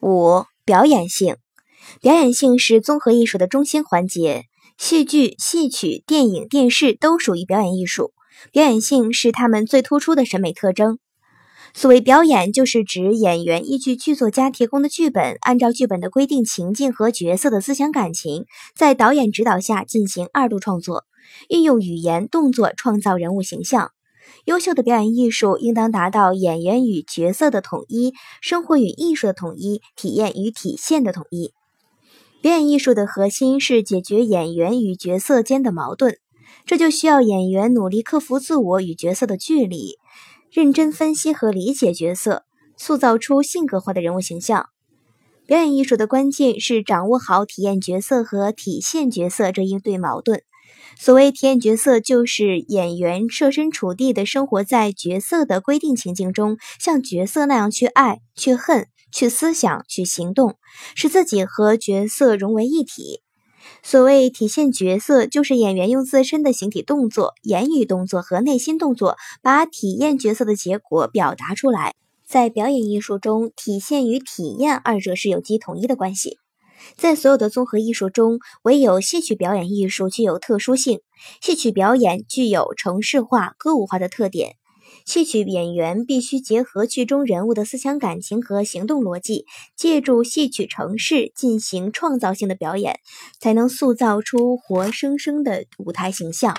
五、表演性。表演性是综合艺术的中心环节，戏剧、戏曲、电影、电视都属于表演艺术。表演性是他们最突出的审美特征。所谓表演，就是指演员依据剧作家提供的剧本，按照剧本的规定情境和角色的思想感情，在导演指导下进行二度创作，运用语言、动作创造人物形象。优秀的表演艺术应当达到演员与角色的统一，生活与艺术的统一，体验与体现的统一。表演艺术的核心是解决演员与角色间的矛盾，这就需要演员努力克服自我与角色的距离。认真分析和理解角色，塑造出性格化的人物形象。表演艺术的关键是掌握好体验角色和体现角色这一对矛盾。所谓体验角色，就是演员设身处地的生活在角色的规定情境中，像角色那样去爱、去恨、去思想、去行动，使自己和角色融为一体。所谓体现角色，就是演员用自身的形体动作、言语动作和内心动作，把体验角色的结果表达出来。在表演艺术中，体现与体验二者是有机统一的关系。在所有的综合艺术中，唯有戏曲表演艺术具有特殊性。戏曲表演具有城市化、歌舞化的特点。戏曲演员必须结合剧中人物的思想感情和行动逻辑，借助戏曲程式进行创造性的表演，才能塑造出活生生的舞台形象。